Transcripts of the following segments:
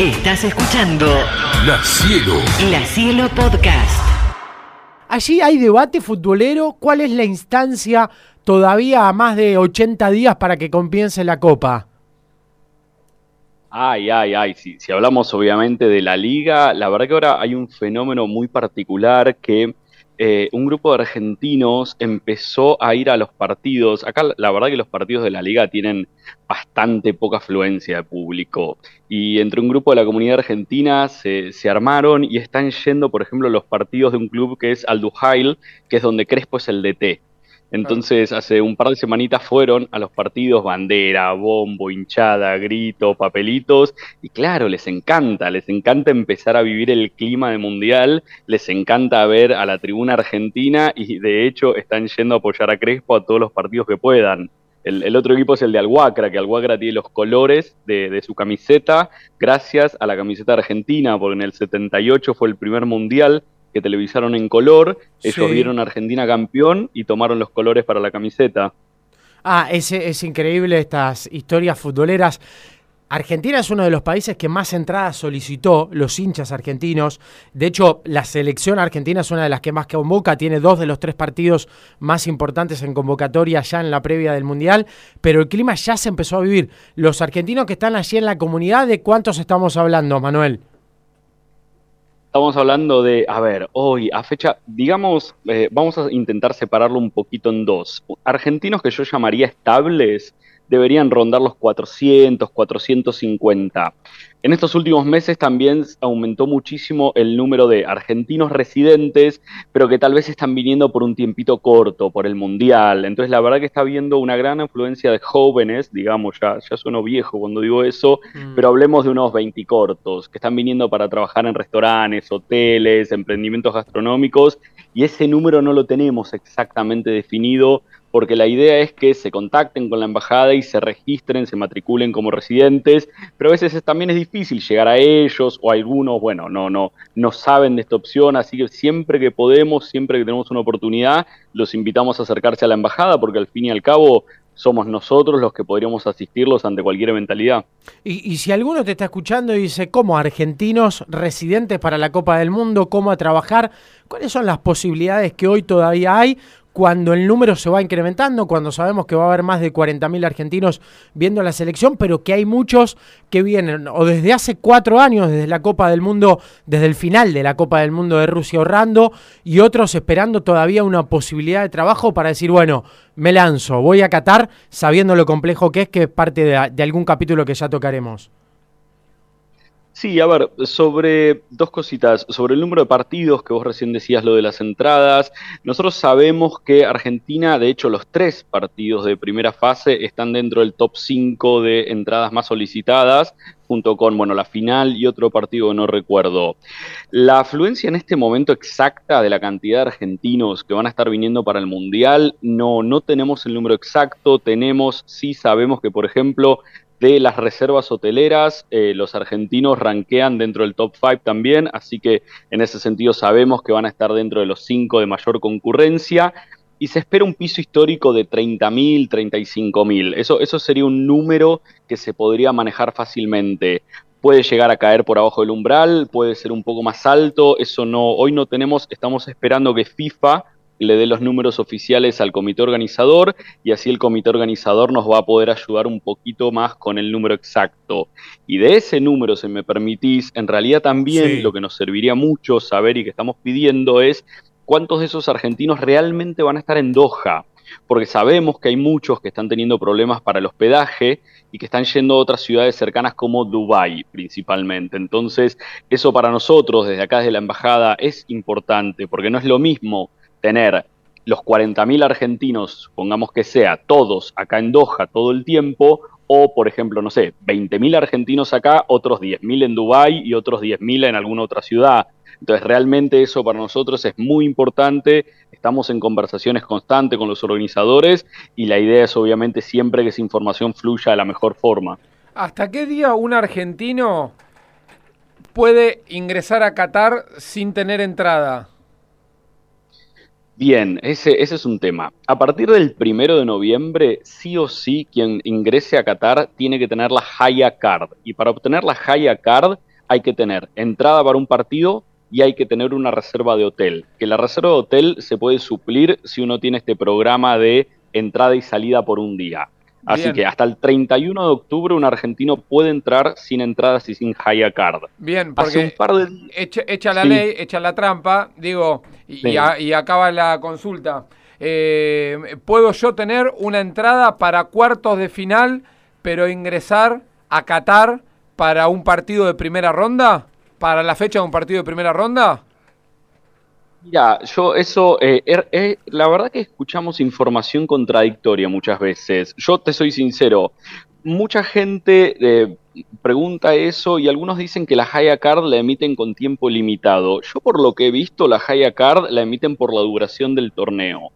Estás escuchando La Cielo. La Cielo Podcast. Allí hay debate futbolero. ¿Cuál es la instancia todavía a más de 80 días para que comience la Copa? Ay, ay, ay, si, si hablamos obviamente de la liga, la verdad que ahora hay un fenómeno muy particular que eh, un grupo de argentinos empezó a ir a los partidos. Acá la verdad que los partidos de la liga tienen bastante poca afluencia de público. Y entre un grupo de la comunidad argentina se, se armaron y están yendo, por ejemplo, los partidos de un club que es Aldujail, que es donde Crespo es el DT. Entonces, hace un par de semanitas fueron a los partidos bandera, bombo, hinchada, grito, papelitos, y claro, les encanta, les encanta empezar a vivir el clima de mundial, les encanta ver a la tribuna argentina y de hecho están yendo a apoyar a Crespo a todos los partidos que puedan. El, otro equipo es el de Alhuacra, que Alhuacra tiene los colores de, de, su camiseta gracias a la camiseta argentina, porque en el 78 fue el primer mundial que televisaron en color, ellos vieron a Argentina campeón y tomaron los colores para la camiseta. Ah, es, es increíble estas historias futboleras. Argentina es uno de los países que más entradas solicitó los hinchas argentinos. De hecho, la selección argentina es una de las que más convoca, tiene dos de los tres partidos más importantes en convocatoria ya en la previa del Mundial, pero el clima ya se empezó a vivir. Los argentinos que están allí en la comunidad, ¿de cuántos estamos hablando, Manuel? Estamos hablando de, a ver, hoy, a fecha, digamos, eh, vamos a intentar separarlo un poquito en dos. Argentinos que yo llamaría estables deberían rondar los 400, 450. En estos últimos meses también aumentó muchísimo el número de argentinos residentes, pero que tal vez están viniendo por un tiempito corto, por el Mundial. Entonces la verdad que está habiendo una gran influencia de jóvenes, digamos, ya, ya sueno viejo cuando digo eso, mm. pero hablemos de unos 20 cortos, que están viniendo para trabajar en restaurantes, hoteles, emprendimientos gastronómicos, y ese número no lo tenemos exactamente definido porque la idea es que se contacten con la embajada y se registren, se matriculen como residentes, pero a veces también es difícil llegar a ellos o algunos, bueno, no, no, no saben de esta opción, así que siempre que podemos, siempre que tenemos una oportunidad, los invitamos a acercarse a la embajada, porque al fin y al cabo somos nosotros los que podríamos asistirlos ante cualquier eventualidad. Y, y, si alguno te está escuchando y dice, ¿cómo argentinos residentes para la Copa del Mundo? ¿Cómo a trabajar? ¿Cuáles son las posibilidades que hoy todavía hay? Cuando el número se va incrementando, cuando sabemos que va a haber más de 40.000 argentinos viendo la selección, pero que hay muchos que vienen o desde hace cuatro años, desde la Copa del Mundo, desde el final de la Copa del Mundo de Rusia ahorrando, y otros esperando todavía una posibilidad de trabajo para decir, bueno, me lanzo, voy a Qatar sabiendo lo complejo que es, que es parte de, de algún capítulo que ya tocaremos. Sí, a ver, sobre dos cositas. Sobre el número de partidos, que vos recién decías lo de las entradas. Nosotros sabemos que Argentina, de hecho, los tres partidos de primera fase están dentro del top 5 de entradas más solicitadas, junto con, bueno, la final y otro partido que no recuerdo. La afluencia en este momento exacta de la cantidad de argentinos que van a estar viniendo para el Mundial, no, no tenemos el número exacto. Tenemos, sí sabemos que, por ejemplo, de las reservas hoteleras, eh, los argentinos ranquean dentro del top 5 también, así que en ese sentido sabemos que van a estar dentro de los 5 de mayor concurrencia y se espera un piso histórico de 30.000, 35.000. Eso, eso sería un número que se podría manejar fácilmente. Puede llegar a caer por abajo del umbral, puede ser un poco más alto, eso no, hoy no tenemos, estamos esperando que FIFA le dé los números oficiales al comité organizador y así el comité organizador nos va a poder ayudar un poquito más con el número exacto. Y de ese número, si me permitís, en realidad también lo que nos serviría mucho saber y que estamos pidiendo es cuántos de esos argentinos realmente van a estar en Doha. Porque sabemos que hay muchos que están teniendo problemas para el hospedaje y que están yendo a otras ciudades cercanas como Dubái principalmente. Entonces, eso para nosotros desde acá desde la embajada es importante porque no es lo mismo tener los 40.000 argentinos, pongamos que sea, todos acá en Doha todo el tiempo, o por ejemplo, no sé, 20.000 argentinos acá, otros 10.000 en Dubái y otros 10.000 en alguna otra ciudad. Entonces, realmente eso para nosotros es muy importante. Estamos en conversaciones constantes con los organizadores y la idea es obviamente siempre que esa información fluya de la mejor forma. ¿Hasta qué día un argentino puede ingresar a Qatar sin tener entrada? Bien, ese, ese es un tema. A partir del primero de noviembre, sí o sí, quien ingrese a Qatar tiene que tener la Haya Card. Y para obtener la Haya Card, hay que tener entrada para un partido y hay que tener una reserva de hotel. Que la reserva de hotel se puede suplir si uno tiene este programa de entrada y salida por un día. Así Bien. que hasta el 31 de octubre un argentino puede entrar sin entradas y sin haya card. Bien, Hace un porque par de echa, echa la Sí. ley, echa la trampa, digo, y, Sí. y a- y acaba la consulta. Eh, ¿Puedo yo tener una entrada para cuartos de final, pero ingresar a Qatar para un partido de primera ronda? ¿Para la fecha de un partido de primera ronda? Mira, yo eso, eh, er- eh, la verdad que escuchamos información contradictoria muchas veces. Yo te soy sincero, mucha gente eh, pregunta eso y algunos dicen que la Haya Card la emiten con tiempo limitado. Yo por lo que he visto, la Haya Card la emiten por la duración del torneo.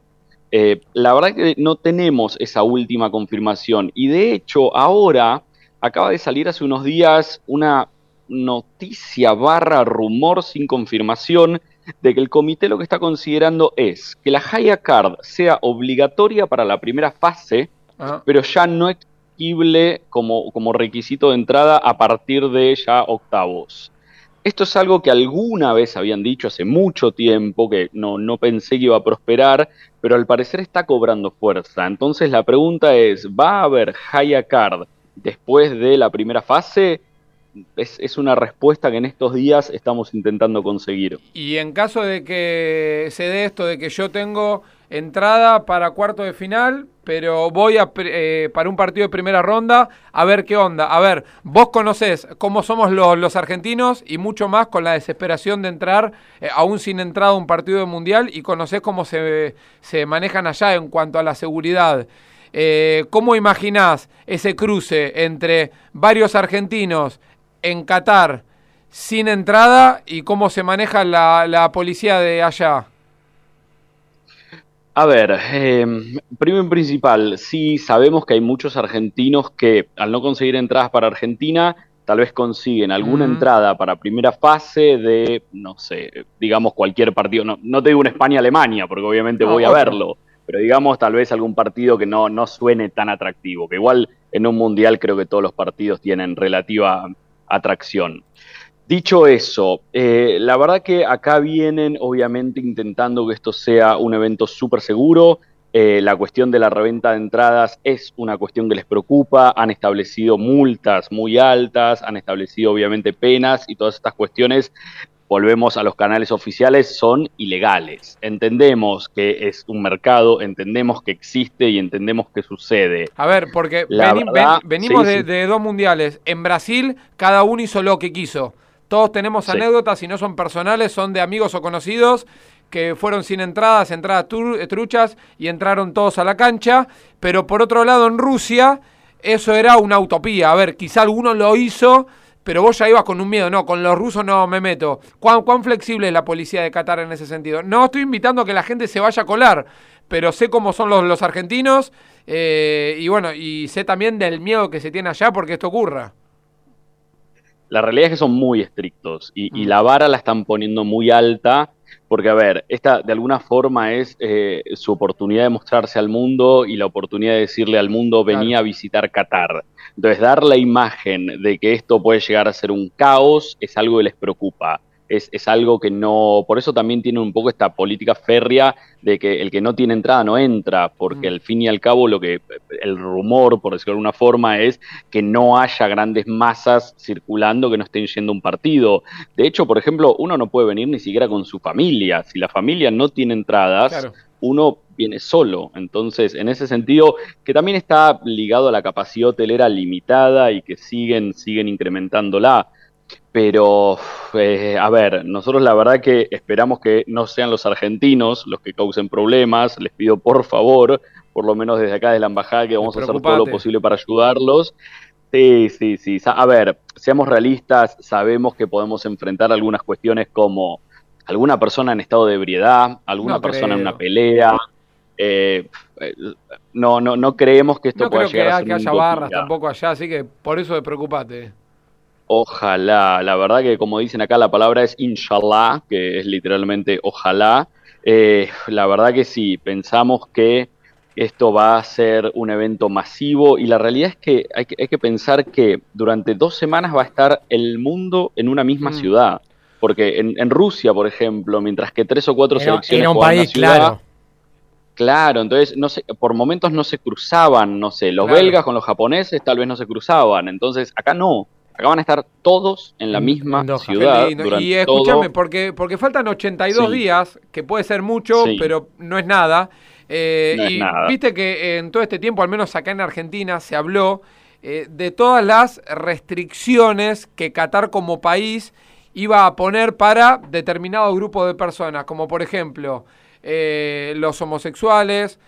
La verdad que no tenemos esa última confirmación y de hecho ahora acaba de salir hace unos días una noticia barra rumor sin confirmación de que el comité lo que está considerando es que la Haya Card sea obligatoria para la primera fase, Ajá. pero ya no exigible como, como requisito de entrada a partir de ya octavos. Esto es algo que alguna vez habían dicho hace mucho tiempo, que no, no pensé que iba a prosperar, pero al parecer está cobrando fuerza. Entonces la pregunta es, ¿va a haber Haya Card después de la primera fase? Es, es una respuesta que en estos días estamos intentando conseguir. Y en caso de que se dé esto de que yo tengo entrada para cuarto de final, pero voy a, eh, para un partido de primera ronda, a ver qué onda. A ver, vos conocés cómo somos los, los argentinos y mucho más con la desesperación de entrar, eh, aún sin entrada a un partido de mundial, y conocés cómo se, se manejan allá en cuanto a la seguridad. Eh, ¿Cómo imaginás ese cruce entre varios argentinos en Qatar sin entrada y cómo se maneja la, la policía de allá? A ver, eh, primero y principal, sí sabemos que hay muchos argentinos que al no conseguir entradas para Argentina, tal vez consiguen alguna entrada para primera fase de, no sé, digamos cualquier partido, no, no te digo un España-Alemania, porque obviamente No, voy a otro. verlo, pero digamos tal vez algún partido que no, no suene tan atractivo, que igual en un mundial creo que todos los partidos tienen relativa atracción. Dicho eso, eh, la verdad que acá vienen obviamente intentando que esto sea un evento súper seguro. Eh, la cuestión de la reventa de entradas es una cuestión que les preocupa. Han establecido multas muy altas, han establecido obviamente penas y todas estas cuestiones, volvemos a los canales oficiales, son ilegales. Entendemos que es un mercado, entendemos que existe y entendemos que sucede. A ver, porque verdad, ven- venimos sí, de, sí. de dos mundiales. En Brasil, cada uno hizo lo que quiso. Todos tenemos Sí. anécdotas, si no son personales, son de amigos o conocidos que fueron sin entradas, entradas tru- truchas y entraron todos a la cancha. Pero por otro lado, en Rusia, eso era una utopía. A ver, quizá alguno lo hizo, pero vos ya ibas con un miedo. No, con los rusos no me meto. ¿Cuán, cuán flexible es la policía de Qatar en ese sentido? No estoy invitando a que la gente se vaya a colar, pero sé cómo son los, los argentinos eh, y bueno, y sé también del miedo que se tiene allá porque esto ocurra. La realidad es que son muy estrictos y, y Mm. la vara la están poniendo muy alta porque, a ver, esta de alguna forma es eh, su oportunidad de mostrarse al mundo y la oportunidad de decirle al mundo venía Claro. a visitar Qatar. Entonces, dar la imagen de que esto puede llegar a ser un caos es algo que les preocupa. Es, es algo que no, por eso también tienen un poco esta política férrea de que el que no tiene entrada no entra, porque Mm. al fin y al cabo lo que el rumor, por decirlo de alguna forma, es que no haya grandes masas circulando que no estén yendo a un partido. De hecho, por ejemplo, uno no puede venir ni siquiera con su familia. Si la familia no tiene entradas, Claro. uno viene solo. Entonces, en ese sentido, que también está ligado a la capacidad hotelera limitada y que siguen, siguen incrementándola. Pero, eh, a ver, nosotros la verdad que esperamos que no sean los argentinos los que causen problemas. Les pido por favor, por lo menos desde acá de la embajada, que vamos a hacer todo lo posible para ayudarlos. Sí, sí, sí. A ver, seamos realistas, sabemos que podemos enfrentar algunas cuestiones como alguna persona en estado de ebriedad, alguna No persona en una pelea. eh, no, no, no creemos que esto No pueda creo que, llegar a ha- ser que haya barras tampoco allá, así que por eso preocupate. Ojalá, la verdad que como dicen acá la palabra es inshallah, que es literalmente ojalá. Eh, la verdad que sí, pensamos que esto va a ser un evento masivo y la realidad es que hay que, hay que pensar que durante dos semanas va a estar el mundo en una misma Mm. ciudad. Porque en, en Rusia, por ejemplo, mientras que tres o cuatro Era, selecciones era un país, ciudad, claro. Claro, entonces no sé, por momentos no se cruzaban, no sé, los Claro. belgas con los japoneses tal vez no se cruzaban, entonces acá no, acá van a estar todos en la misma Doha. Ciudad durante Y escúchame, todo. porque, porque faltan 82 Sí. días, que puede ser mucho, Sí. pero no es nada. Eh, No es y nada. viste que en todo este tiempo, al menos acá en Argentina, se habló eh, de todas las restricciones que Qatar como país iba a poner para determinado grupo de personas, como por ejemplo eh, los homosexuales,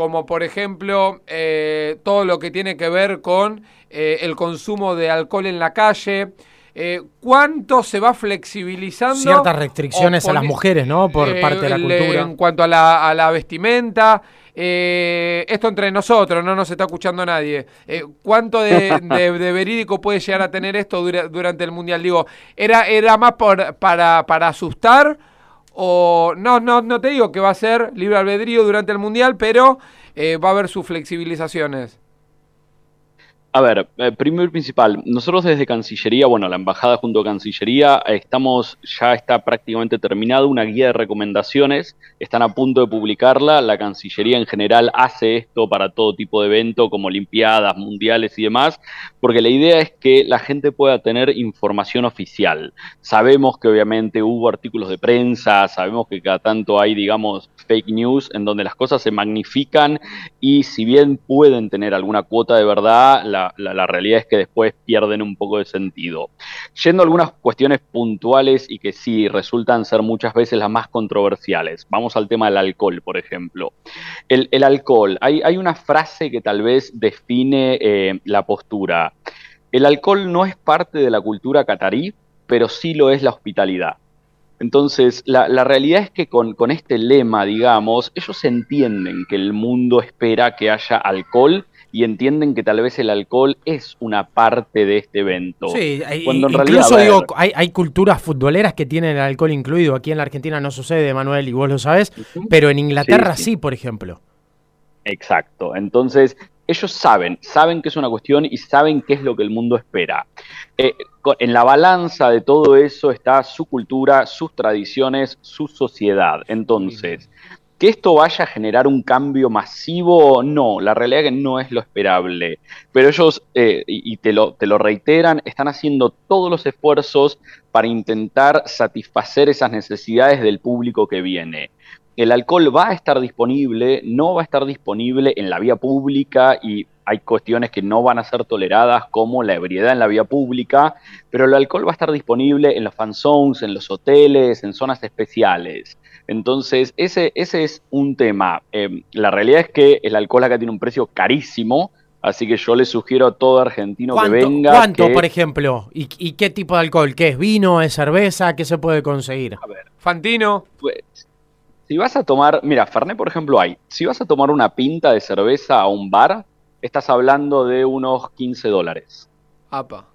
como por ejemplo eh, todo lo que tiene que ver con eh, el consumo de alcohol en la calle. Eh, ¿Cuánto se va flexibilizando? Ciertas restricciones a las mujeres, ¿no? Por eh, parte de la cultura. En cuanto a la, a la vestimenta. eh, esto entre nosotros, no nos está escuchando nadie. Eh, ¿Cuánto de, de- de verídico puede llegar a tener esto dura- durante el Mundial? Digo, ¿era, era más por, para, para asustar? O no, no, no te digo que va a ser libre albedrío durante el Mundial, pero eh, va a haber sus flexibilizaciones. A ver, eh, primero y principal, nosotros desde Cancillería, bueno, la embajada junto a Cancillería, estamos, ya está prácticamente terminada una guía de recomendaciones, están a punto de publicarla, la Cancillería en general hace esto para todo tipo de evento, como Olimpiadas, Mundiales y demás, porque la idea es que la gente pueda tener información oficial. Sabemos que obviamente hubo artículos de prensa, sabemos que cada tanto hay, digamos, fake news en donde las cosas se magnifican y si bien pueden tener alguna cuota de verdad, la, la- realidad es que después pierden un poco de sentido. Yendo a algunas cuestiones puntuales y que sí resultan ser muchas veces las más controversiales. Vamos al tema del alcohol, por ejemplo. El, alcohol, hay, hay una frase que tal vez define eh, la postura. El alcohol no es parte de la cultura catarí, pero sí lo es la hospitalidad. Entonces, la, realidad es que con este lema, digamos, ellos entienden que el mundo espera que haya alcohol y entienden que tal vez el alcohol es una parte de este evento. Sí, hay- Cuando en incluso realidad, digo, hay, hay culturas futboleras que tienen el alcohol incluido. Aquí en la Argentina no sucede, Manuel, y vos lo sabés, pero en Inglaterra Sí, sí, sí. por ejemplo. Exacto. Entonces, ellos saben, saben que es una cuestión y saben qué es lo que el mundo espera. Eh, en la balanza de todo eso está su cultura, sus tradiciones, su sociedad. Entonces, que esto vaya a generar un cambio masivo, no, la realidad es que no es lo esperable. Pero ellos, eh, y, te, lo, te lo reiteran, están haciendo todos los esfuerzos para intentar satisfacer esas necesidades del público que viene el alcohol va a estar disponible, no va a estar disponible en la vía pública y hay cuestiones que no van a ser toleradas como la ebriedad en la vía pública, pero el alcohol va a estar disponible en los fan zones, en los hoteles, en zonas especiales. Entonces, ese, ese es un tema. Eh, la realidad es que el alcohol acá tiene un precio carísimo, así que yo le sugiero a todo argentino que ¿Cuánto, venga. cuánto, que- por ejemplo? ¿Y, y qué tipo de alcohol? ¿Qué es vino? ¿Es cerveza? ¿Qué se puede conseguir? Fantino, Pues, si vas a tomar, mira, Fernet, por ejemplo, hay. Si vas a tomar una pinta de cerveza a un bar, estás hablando de unos 15 dólares. apa.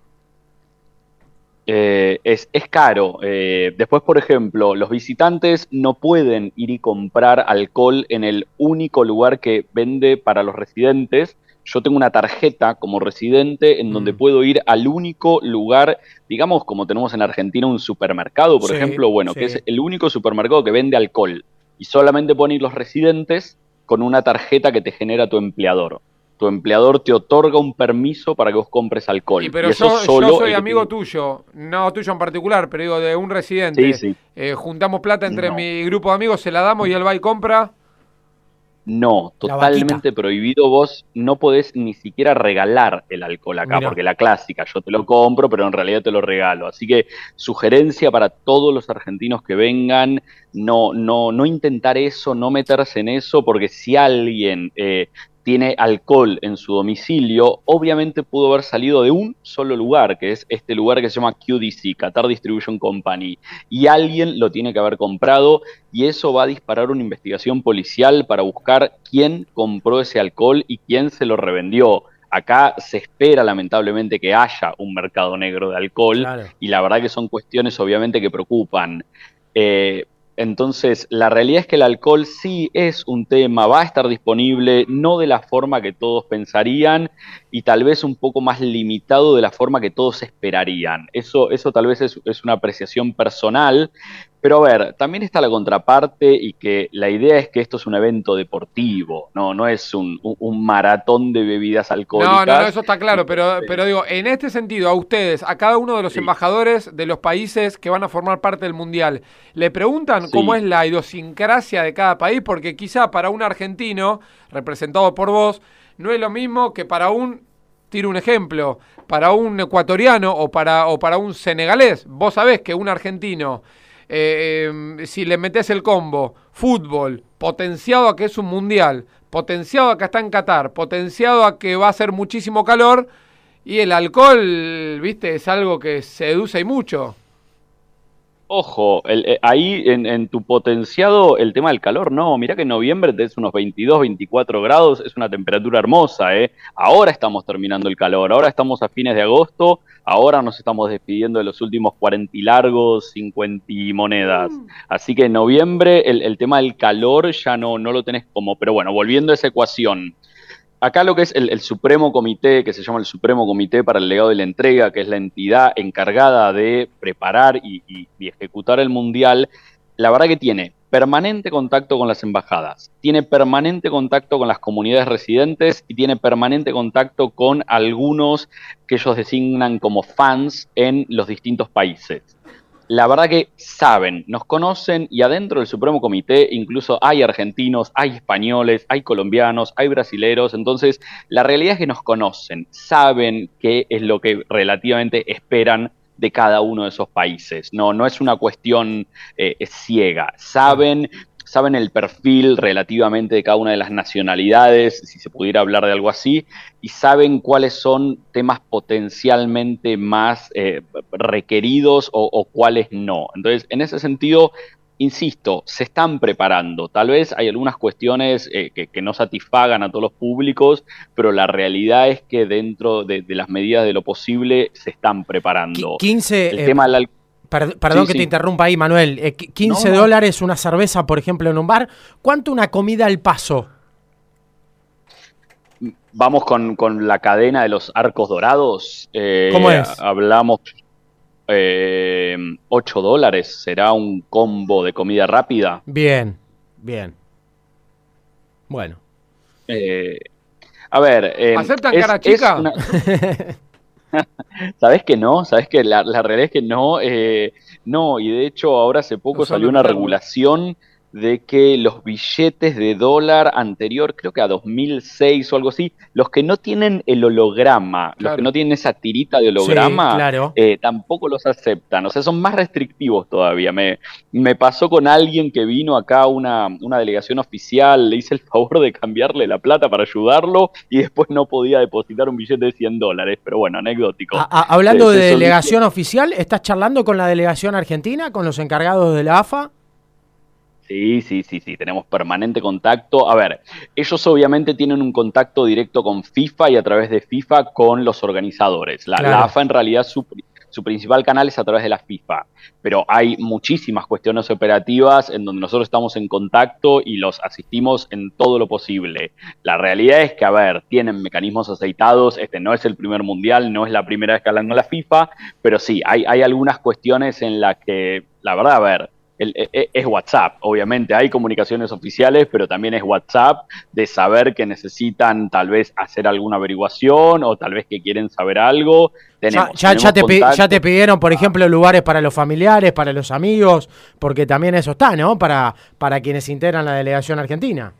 Eh, es, es caro. Eh, después, por ejemplo, los visitantes no pueden ir y comprar alcohol en el único lugar que vende para los residentes. Yo tengo una tarjeta como residente en donde Mm. puedo ir al único lugar, digamos, como tenemos en Argentina un supermercado, por Sí, ejemplo, bueno, sí. que es el único supermercado que vende alcohol. Y solamente pueden ir los residentes con una tarjeta que te genera tu empleador. Tu empleador te otorga un permiso para que vos compres alcohol. Y pero y eso yo, solo yo soy que amigo tiene- tuyo, no tuyo en particular, pero digo de un residente. Sí, sí. Eh, juntamos plata entre No. mi grupo de amigos, se la damos y él va y compra. No, totalmente prohibido. Vos no podés ni siquiera regalar el alcohol acá, Mirá. porque la clásica, yo te lo compro, pero en realidad te lo regalo. Así que sugerencia para todos los argentinos que vengan, no, no, no intentar eso, no meterse en eso, porque si alguien eh, tiene alcohol en su domicilio, obviamente pudo haber salido de un solo lugar, que es este lugar que se llama QDC, Qatar Distribution Company, y alguien lo tiene que haber comprado y eso va a disparar una investigación policial para buscar quién compró ese alcohol y quién se lo revendió. Acá se espera lamentablemente que haya un mercado negro de alcohol Claro. y la verdad que son cuestiones obviamente que preocupan. Eh, Entonces, la realidad es que el alcohol sí es un tema, va a estar disponible, no de la forma que todos pensarían y tal vez un poco más limitado de la forma que todos esperarían. Eso, eso tal vez es, es una apreciación personal, pero a ver, también está la contraparte y que la idea es que esto es un evento deportivo, no, no es un, un maratón de bebidas alcohólicas. No, no, no, eso está claro, pero, pero digo, en este sentido, a ustedes, a cada uno de los Sí. embajadores de los países que van a formar parte del Mundial, ¿le preguntan Sí. cómo es la idiosincrasia de cada país? Porque quizá para un argentino, representado por vos, no es lo mismo que para un, tiro un ejemplo, para un ecuatoriano o para, o para un senegalés. Vos sabés que un argentino, eh, eh, si le metes el combo, fútbol, potenciado a que es un mundial, potenciado a que está en Qatar, potenciado a que va a ser muchísimo calor, y el alcohol, viste, es algo que seduce y mucho. Ojo, el- eh, ahí en, en tu potenciado el tema del calor, no, mirá que en noviembre tenés unos 22, 24 grados, es una temperatura hermosa, ¿eh? Ahora estamos terminando el calor, ahora estamos a fines de agosto, ahora nos estamos despidiendo de los últimos 40 y largos, 50 y monedas. Así que en noviembre el, el tema del calor ya no, no lo tenés como, pero bueno, volviendo a esa ecuación. Acá lo que es el, Supremo Comité, que se llama el Supremo Comité para el Legado de la Entrega, que es la entidad encargada de preparar y, y- y ejecutar el Mundial, la verdad que tiene permanente contacto con las embajadas, tiene permanente contacto con las comunidades residentes y tiene permanente contacto con algunos que ellos designan como fans en los distintos países la verdad que saben, nos conocen y adentro del Supremo Comité incluso hay argentinos, hay españoles, hay colombianos, hay brasileros, entonces la realidad es que nos conocen, saben qué es lo que relativamente esperan de cada uno de esos países. No, no es una cuestión eh, ciega, saben saben el perfil relativamente de cada una de las nacionalidades, si se pudiera hablar de algo así, y saben cuáles son temas potencialmente más eh, requeridos o, o cuáles no. Entonces, en ese sentido, insisto, se están preparando. Tal vez hay algunas cuestiones eh, que, que no satisfagan a todos los públicos, pero la realidad es que dentro de, de las medidas de lo posible se están preparando. Qui- 15, El eh, tema del alcohol. Per- perdón Sí, que te interrumpa ahí, Manuel. Eh, qui- 15 No, no. dólares una cerveza, por ejemplo, en un bar. ¿Cuánto una comida al paso? Vamos con, con la cadena de los arcos dorados. Eh, ¿Cómo es? Hablamos eh, 8 dólares. ¿Será un combo de comida rápida? Bien, bien. Bueno. Eh, a ver. eh, ¿Aceptan es- cara es chica? una- ¿Sabes que no? ¿Sabes que la, la realidad es que no? eh, no, y de hecho ahora hace poco No salió una regulación de que los billetes de dólar anterior, creo que a 2006 o algo así, los que no tienen el holograma, los que no tienen esa tirita de holograma, Sí, claro. eh, tampoco los aceptan. O sea, son más restrictivos todavía. Me, me pasó con alguien que vino acá a una, una delegación oficial, le hice el favor de cambiarle la plata para ayudarlo y después no podía depositar un billete de 100 dólares. Pero bueno, anecdótico. A- a- hablando de delegación oficial, ¿estás charlando con la delegación argentina, con los encargados de la AFA? Sí, sí, sí, sí, tenemos permanente contacto. A ver, ellos obviamente tienen un contacto directo con FIFA y a través de FIFA con los organizadores. La. AFA en realidad su, su principal canal es a través de la FIFA, pero hay muchísimas cuestiones operativas en donde nosotros estamos en contacto y los asistimos en todo lo posible. La realidad es que, a ver, tienen mecanismos aceitados, este no es el primer mundial, no es la primera vez que hablan con la FIFA, pero sí, hay, hay algunas cuestiones en las que, la verdad, a ver, el- e- e- es WhatsApp, obviamente, hay comunicaciones oficiales, pero también es WhatsApp de saber que necesitan tal vez hacer alguna averiguación o tal vez que quieren saber algo. Ya, Tenemos, ya- ya tenemos te, pi- contacto. ya te pidieron, por ejemplo, lugares para los familiares, para los amigos, porque también eso está, ¿no? Para, para quienes integran la delegación argentina.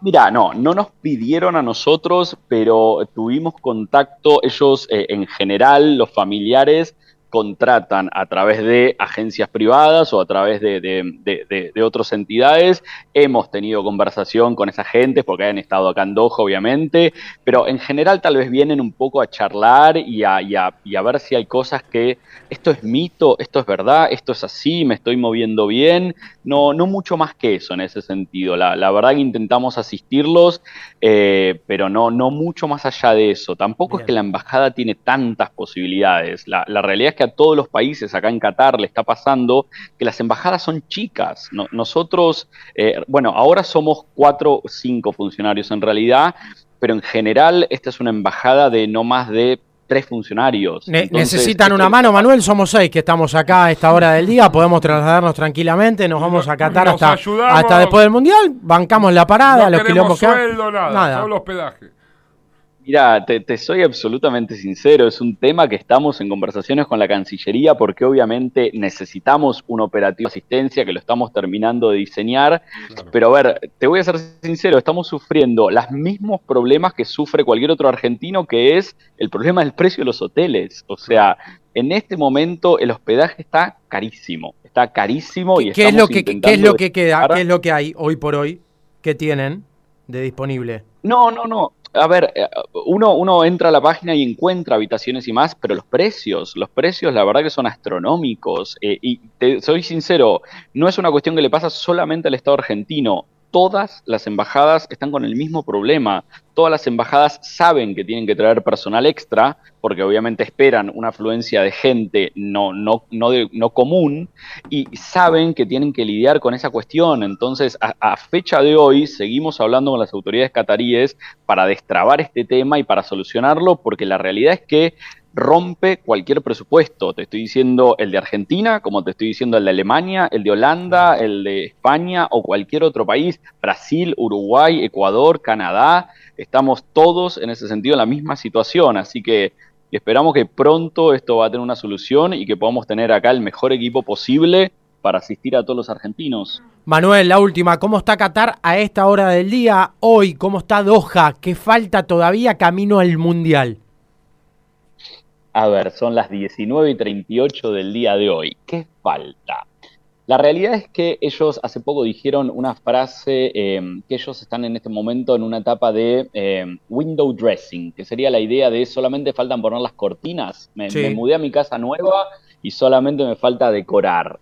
Mira, no, no nos pidieron a nosotros, pero tuvimos contacto, ellos eh, en general, los familiares, contratan a través de agencias privadas o a través de, de- de- de- de otras entidades. Hemos tenido conversación con esa gente porque han estado acá en Doha, obviamente, pero en general tal vez vienen un poco a charlar y a, y a- y a ver si hay cosas que esto es mito, esto es verdad, esto es así, me estoy moviendo bien. No, no mucho más que eso en ese sentido. La, la verdad que intentamos asistirlos, eh, pero no, no mucho más allá de eso. Tampoco Bien. es que la embajada tiene tantas posibilidades. La, la realidad es que que a todos los países acá en Qatar le está pasando que las embajadas son chicas. nosotros, eh, bueno, ahora somos cuatro o cinco funcionarios en realidad, pero en general esta es una embajada de no más de tres funcionarios. necesitan una mano, Manuel, somos seis que estamos acá a esta hora del día, podemos trasladarnos tranquilamente, nos vamos a Qatar hasta, hasta después del Mundial, bancamos la parada, los quilombos que nada, nada. solo hospedaje. Mira, te, soy absolutamente sincero, es un tema que estamos en conversaciones con la Cancillería porque obviamente necesitamos un operativo de asistencia que lo estamos terminando de diseñar, pero a ver, te voy a ser sincero, estamos sufriendo los mismos problemas que sufre cualquier otro argentino, que es el problema del precio de los hoteles. O sea, en este momento el hospedaje está carísimo, está carísimo y ¿Qué es lo que, ¿Qué es lo que queda? ¿Qué es lo que hay hoy por hoy? ¿Qué tienen de disponible? No, no, no a ver, eh, uno, uno entra a la página y encuentra habitaciones y más, pero los precios, los precios la verdad que son astronómicos. Eh, y te soy sincero, no es una cuestión que le pasa solamente al Estado argentino todas las embajadas están con el mismo problema. Todas las embajadas saben que tienen que traer personal extra, porque obviamente esperan una afluencia de gente no, no, no, no común, y saben que tienen que lidiar con esa cuestión. Entonces, a, fecha de hoy, seguimos hablando con las autoridades cataríes para destrabar este tema y para solucionarlo, porque la realidad es que rompe cualquier presupuesto. Te estoy diciendo el de Argentina, como te estoy diciendo el de Alemania, el de Holanda, el de España o cualquier otro país, Brasil, Uruguay, Ecuador, Canadá. Estamos todos en ese sentido en la misma situación, así que esperamos que pronto esto va a tener una solución y que podamos tener acá el mejor equipo posible para asistir a todos los argentinos. Manuel, la última, ¿cómo está Qatar a esta hora del día? Hoy, ¿cómo está Doha? ¿Qué falta todavía camino al Mundial? A ver, son las 19 y 38 del día de hoy. ¿Qué falta? La realidad es que ellos hace poco dijeron una frase em, que ellos están en este momento en una etapa de em, window dressing, que sería la idea de solamente faltan poner las cortinas. Me, mudé a mi casa nueva y solamente me falta decorar.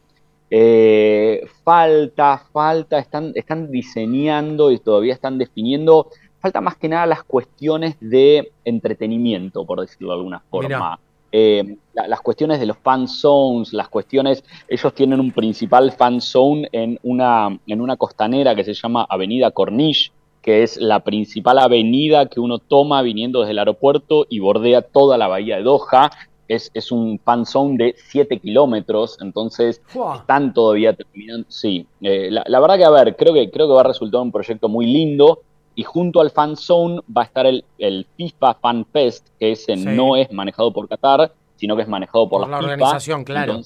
Eh, falta, falta, están, están diseñando y todavía están definiendo falta más que nada las cuestiones de entretenimiento, por decirlo de alguna forma. Eh, las cuestiones de los fan zones, las cuestiones, ellos tienen un principal fan zone en una, en una costanera que se llama Avenida Corniche, que es la principal avenida que uno toma viniendo desde el aeropuerto y bordea toda la bahía de Doha. Es, es un fan zone de 7 kilómetros, entonces están todavía terminando. Sí, eh, la, verdad que, a ver, creo que, creo que va a resultar un proyecto muy lindo y junto al Fan Zone va a estar el, FIFA Fan Fest, que ese no es manejado por Qatar, sino que es manejado por, la, organización, claro.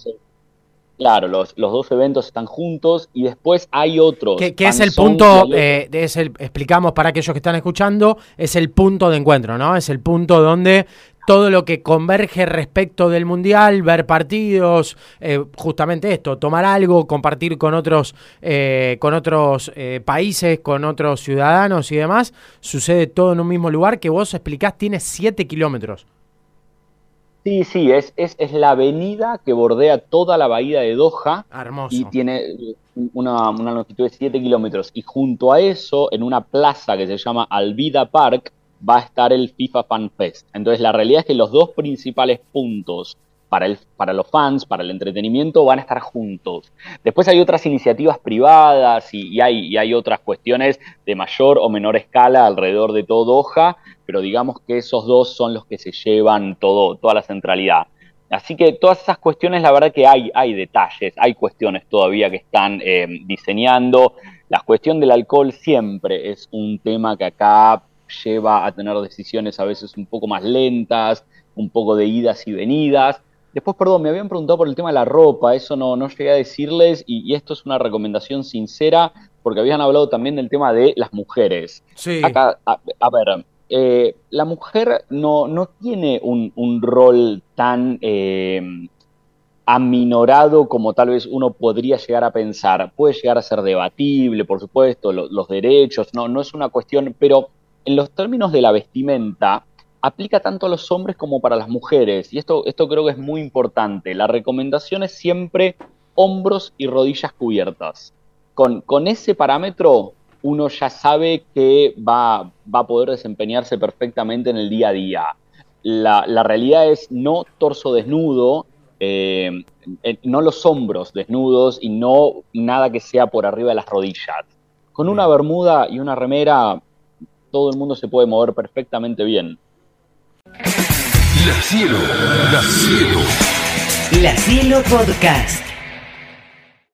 claro, los, dos eventos están juntos y después hay otros. Que, es el punto, eh, es el, explicamos para aquellos que están escuchando, es el punto de encuentro, ¿no? Es el punto donde todo lo que converge respecto del Mundial, ver partidos, eh, justamente esto, tomar algo, compartir con otros, eh, con otros eh, países, con otros ciudadanos y demás, sucede todo en un mismo lugar que vos explicás tiene 7 kilómetros. Sí, sí, es, es, es, la avenida que bordea toda la bahía de Doha Hermoso. y tiene una, una longitud de 7 kilómetros. Y junto a eso, en una plaza que se llama Alvida Park, va a estar el FIFA Fan Fest. Entonces la realidad es que los dos principales puntos para, el, para los fans, para el entretenimiento, van a estar juntos. Después hay otras iniciativas privadas y, hay, y hay otras cuestiones de mayor o menor escala alrededor de todo Doha, pero digamos que esos dos son los que se llevan todo, toda la centralidad. Así que todas esas cuestiones, la verdad que hay, hay detalles, hay cuestiones todavía que están eh, diseñando. La cuestión del alcohol siempre es un tema que acá lleva a tener decisiones a veces un poco más lentas, un poco de idas y venidas. Después, perdón, me habían preguntado por el tema de la ropa, eso no, no llegué a decirles y, esto es una recomendación sincera porque habían hablado también del tema de las mujeres. Sí. Acá, a, ver, eh, la mujer no, no tiene un, rol tan eh, aminorado como tal vez uno podría llegar a pensar. Puede llegar a ser debatible, por supuesto, los derechos, no, no es una cuestión, pero en los términos de la vestimenta, aplica tanto a los hombres como para las mujeres. Y esto, esto creo que es muy importante. La recomendación es siempre hombros y rodillas cubiertas. Con, con ese parámetro uno ya sabe que va, va, a poder desempeñarse perfectamente en el día a día. La, realidad es no torso desnudo, eh, no los hombros desnudos y no nada que sea por arriba de las rodillas. Con una bermuda y una remera, todo el mundo se puede mover perfectamente bien. La Cielo, La Cielo. La Cielo Podcast.